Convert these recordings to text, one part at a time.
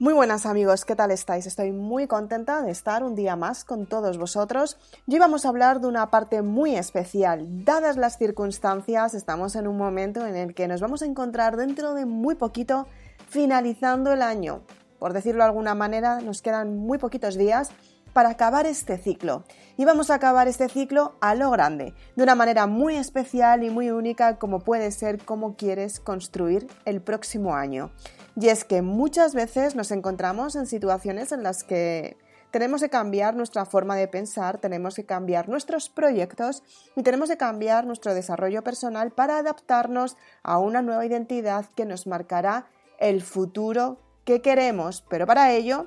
Muy buenas amigos, ¿qué tal estáis? Estoy muy contenta de estar un día más con todos vosotros. Hoy vamos a hablar de una parte muy especial. Dadas las circunstancias, estamos en un momento en el que nos vamos a encontrar dentro de muy poquito finalizando el año. Por decirlo de alguna manera, nos quedan muy poquitos días para acabar este ciclo. Y vamos a acabar este ciclo a lo grande, de una manera muy especial y muy única como puede ser cómo quieres construir el próximo año. Y es que muchas veces nos encontramos en situaciones en las que tenemos que cambiar nuestra forma de pensar, tenemos que cambiar nuestros proyectos y tenemos que cambiar nuestro desarrollo personal para adaptarnos a una nueva identidad que nos marcará el futuro que queremos. Pero para ello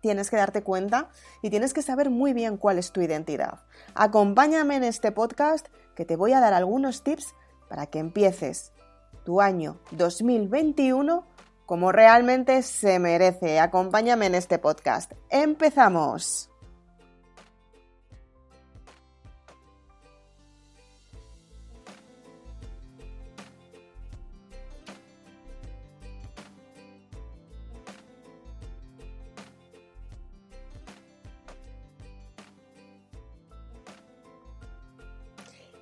tienes que darte cuenta y tienes que saber muy bien cuál es tu identidad. Acompáñame en este podcast que te voy a dar algunos tips para que empieces tu año 2021 como realmente se merece. Acompáñame en este podcast. ¡Empezamos!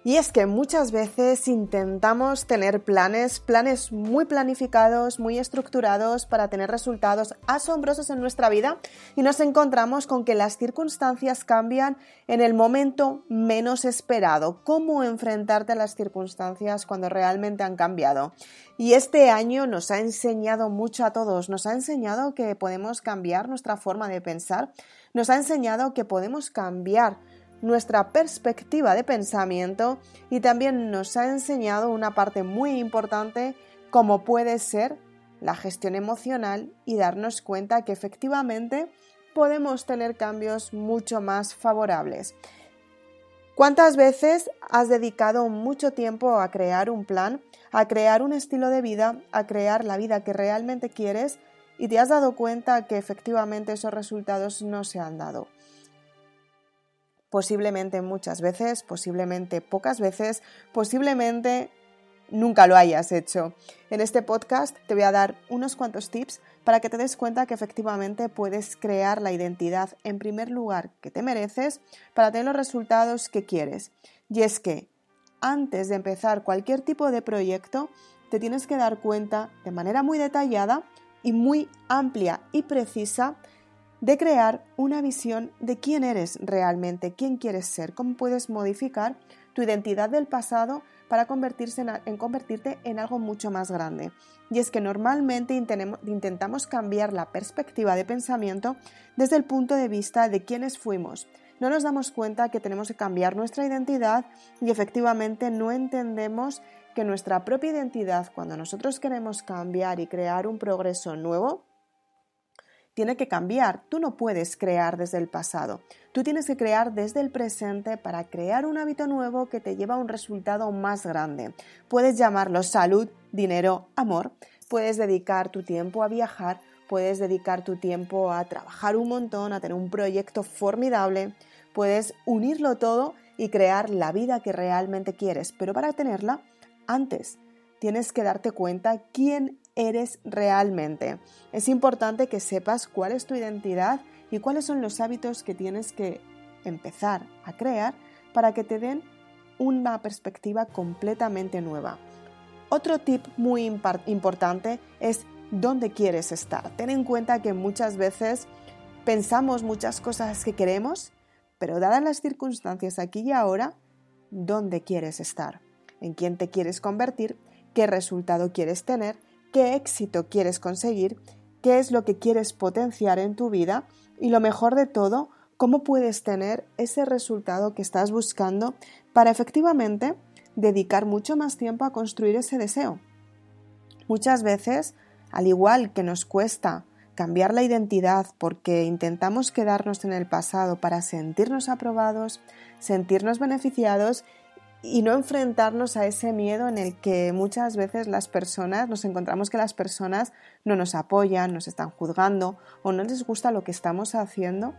Y es que muchas veces intentamos tener planes, planes muy planificados, muy estructurados para tener resultados asombrosos en nuestra vida y nos encontramos con que las circunstancias cambian en el momento menos esperado. ¿Cómo enfrentarte a las circunstancias cuando realmente han cambiado? Y este año nos ha enseñado mucho a todos, nos ha enseñado que podemos cambiar nuestra forma de pensar, nos ha enseñado que podemos cambiar nuestra perspectiva de pensamiento y también nos ha enseñado una parte muy importante como puede ser la gestión emocional y darnos cuenta que efectivamente podemos tener cambios mucho más favorables. ¿Cuántas veces has dedicado mucho tiempo a crear un plan, a crear un estilo de vida, a crear la vida que realmente quieres y te has dado cuenta que efectivamente esos resultados no se han dado? Posiblemente muchas veces, posiblemente pocas veces, posiblemente nunca lo hayas hecho. En este podcast te voy a dar unos cuantos tips para que te des cuenta que efectivamente puedes crear la identidad en primer lugar que te mereces para tener los resultados que quieres. Y es que antes de empezar cualquier tipo de proyecto, te tienes que dar cuenta de manera muy detallada y muy amplia y precisa de crear una visión de quién eres realmente, quién quieres ser, cómo puedes modificar tu identidad del pasado para convertirte en algo mucho más grande. Y es que normalmente intentamos cambiar la perspectiva de pensamiento desde el punto de vista de quiénes fuimos. No nos damos cuenta que tenemos que cambiar nuestra identidad y efectivamente no entendemos que nuestra propia identidad, cuando nosotros queremos cambiar y crear un progreso nuevo, tiene que cambiar. Tú no puedes crear desde el pasado. Tú tienes que crear desde el presente para crear un hábito nuevo que te lleva a un resultado más grande. Puedes llamarlo salud, dinero, amor. Puedes dedicar tu tiempo a viajar. Puedes dedicar tu tiempo a trabajar un montón, a tener un proyecto formidable. Puedes unirlo todo y crear la vida que realmente quieres. Pero para tenerla, antes tienes que darte cuenta quién eres realmente. Es importante que sepas cuál es tu identidad y cuáles son los hábitos que tienes que empezar a crear para que te den una perspectiva completamente nueva. Otro tip muy importante es dónde quieres estar. Ten en cuenta que muchas veces pensamos muchas cosas que queremos, pero dadas las circunstancias aquí y ahora, ¿dónde quieres estar? ¿En quién te quieres convertir? ¿Qué resultado quieres tener? Qué éxito quieres conseguir, qué es lo que quieres potenciar en tu vida y lo mejor de todo, cómo puedes tener ese resultado que estás buscando para efectivamente dedicar mucho más tiempo a construir ese deseo. Muchas veces, al igual que nos cuesta cambiar la identidad porque intentamos quedarnos en el pasado para sentirnos aprobados, sentirnos beneficiados y no enfrentarnos a ese miedo en el que muchas veces las personas nos encontramos que las personas no nos apoyan, nos están juzgando o no les gusta lo que estamos haciendo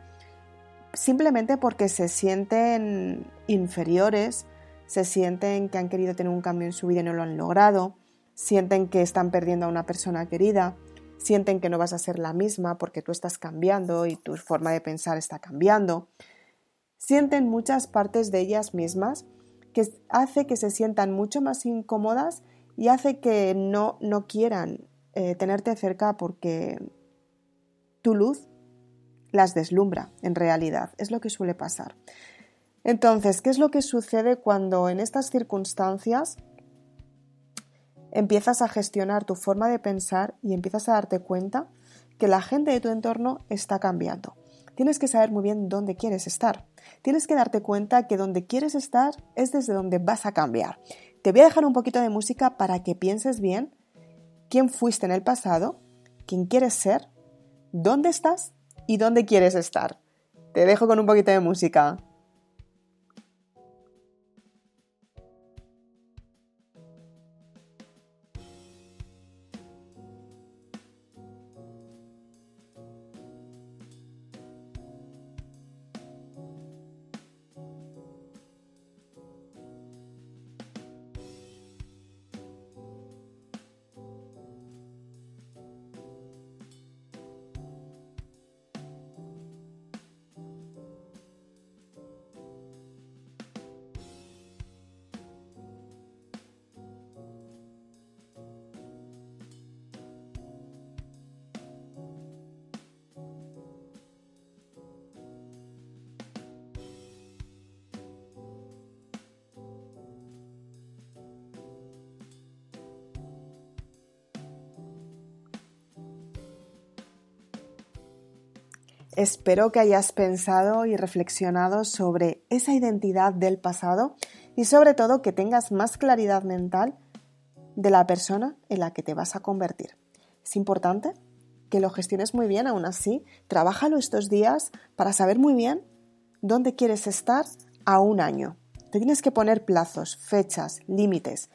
simplemente porque se sienten inferiores, se sienten que han querido tener un cambio en su vida y no lo han logrado, sienten que están perdiendo a una persona querida, sienten que no vas a ser la misma porque tú estás cambiando y tu forma de pensar está cambiando. Sienten muchas partes de ellas mismas que hace que se sientan mucho más incómodas y hace que no, no quieran eh, tenerte cerca porque tu luz las deslumbra en realidad. Es lo que suele pasar. Entonces, ¿qué es lo que sucede cuando en estas circunstancias empiezas a gestionar tu forma de pensar y empiezas a darte cuenta que la gente de tu entorno está cambiando? Tienes que saber muy bien dónde quieres estar. Tienes que darte cuenta que donde quieres estar es desde donde vas a cambiar. Te voy a dejar un poquito de música para que pienses bien quién fuiste en el pasado, quién quieres ser, dónde estás y dónde quieres estar. Te dejo con un poquito de música. Espero que hayas pensado y reflexionado sobre esa identidad del pasado y sobre todo que tengas más claridad mental de la persona en la que te vas a convertir. Es importante que lo gestiones muy bien, aún así, trabájalo estos días para saber muy bien dónde quieres estar a un año. Te tienes que poner plazos, fechas, límites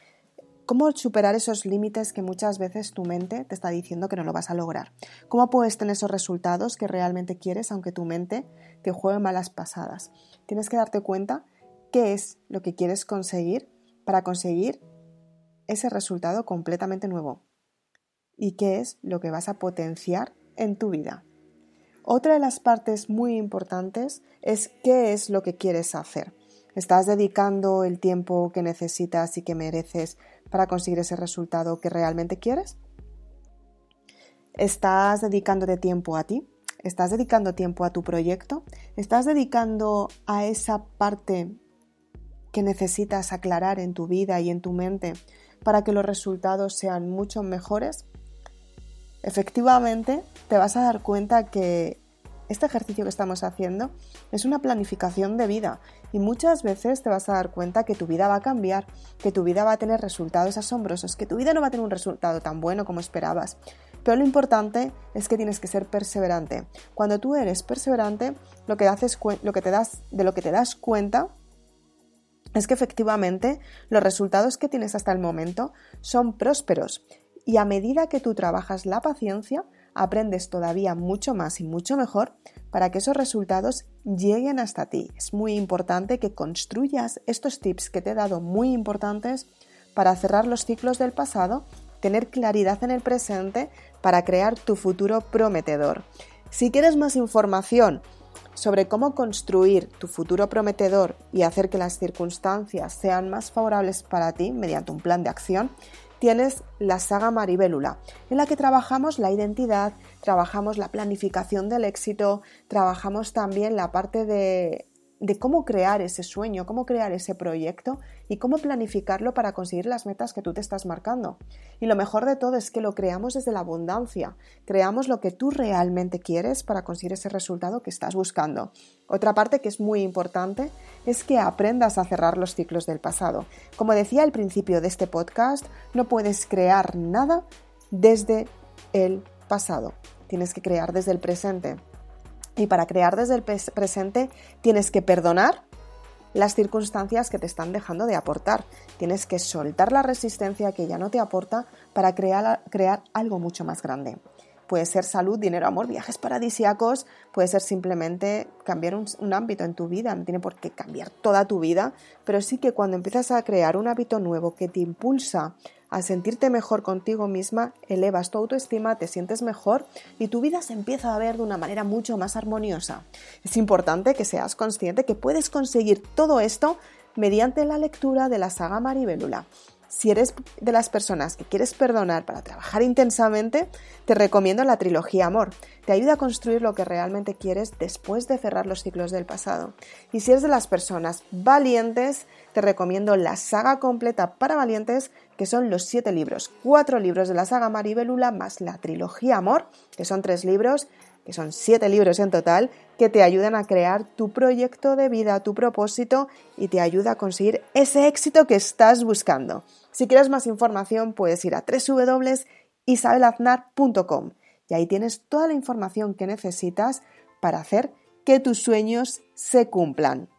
¿Cómo superar esos límites que muchas veces tu mente te está diciendo que no lo vas a lograr? ¿Cómo puedes tener esos resultados que realmente quieres aunque tu mente te juegue malas pasadas? Tienes que darte cuenta qué es lo que quieres conseguir para conseguir ese resultado completamente nuevo y qué es lo que vas a potenciar en tu vida. Otra de las partes muy importantes es qué es lo que quieres hacer. ¿Estás dedicando el tiempo que necesitas y que mereces para conseguir ese resultado que realmente quieres? ¿Estás dedicándote tiempo a ti? ¿Estás dedicando tiempo a tu proyecto? ¿Estás dedicando a esa parte que necesitas aclarar en tu vida y en tu mente para que los resultados sean mucho mejores? Efectivamente, te vas a dar cuenta que este ejercicio que estamos haciendo es una planificación de vida y muchas veces te vas a dar cuenta que tu vida va a cambiar, que tu vida va a tener resultados asombrosos, que tu vida no va a tener un resultado tan bueno como esperabas. Pero lo importante es que tienes que ser perseverante. Cuando tú eres perseverante, lo que, lo que te das, de lo que te das cuenta es que efectivamente los resultados que tienes hasta el momento son prósperos y a medida que tú trabajas la paciencia, aprendes todavía mucho más y mucho mejor para que esos resultados lleguen hasta ti. Es muy importante que construyas estos tips que te he dado muy importantes para cerrar los ciclos del pasado, tener claridad en el presente para crear tu futuro prometedor. Si quieres más información sobre cómo construir tu futuro prometedor y hacer que las circunstancias sean más favorables para ti mediante un plan de acción, tienes la saga Maribélula, en la que trabajamos la identidad, trabajamos la planificación del éxito, trabajamos también la parte de de cómo crear ese sueño, cómo crear ese proyecto y cómo planificarlo para conseguir las metas que tú te estás marcando. Y lo mejor de todo es que lo creamos desde la abundancia, creamos lo que tú realmente quieres para conseguir ese resultado que estás buscando. Otra parte que es muy importante es que aprendas a cerrar los ciclos del pasado. Como decía al principio de este podcast, no puedes crear nada desde el pasado, tienes que crear desde el presente. Y para crear desde el presente tienes que perdonar las circunstancias que te están dejando de aportar. Tienes que soltar la resistencia que ya no te aporta para crear, crear algo mucho más grande. Puede ser salud, dinero, amor, viajes paradisíacos, puede ser simplemente cambiar un, un, ámbito en tu vida, no tiene por qué cambiar toda tu vida, pero sí que cuando empiezas a crear un hábito nuevo que te impulsa Al sentirte mejor contigo misma, elevas tu autoestima, te sientes mejor y tu vida se empieza a ver de una manera mucho más armoniosa. Es importante que seas consciente que puedes conseguir todo esto mediante la lectura de la saga Maribelula. Si eres de las personas que quieres perdonar para trabajar intensamente, te recomiendo la trilogía Amor. Te ayuda a construir lo que realmente quieres después de cerrar los ciclos del pasado. Y si eres de las personas valientes, te recomiendo la saga completa para valientes, que son los siete libros, cuatro libros de la saga Maribelula más la trilogía Amor, que son tres libros que son siete libros en total, que te ayudan a crear tu proyecto de vida, tu propósito y te ayuda a conseguir ese éxito que estás buscando. Si quieres más información, puedes ir a www.isabelaznar.com y ahí tienes toda la información que necesitas para hacer que tus sueños se cumplan.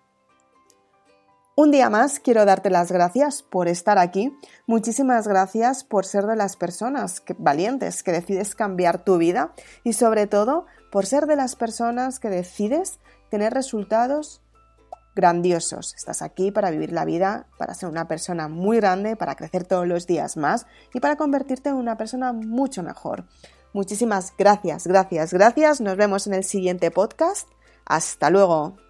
Un día más quiero darte las gracias por estar aquí. Muchísimas gracias por ser de las personas valientes que decides cambiar tu vida y sobre todo por ser de las personas que decides tener resultados grandiosos. Estás aquí para vivir la vida, para ser una persona muy grande, para crecer todos los días más y para convertirte en una persona mucho mejor. Muchísimas gracias, gracias, gracias. Nos vemos en el siguiente podcast. Hasta luego.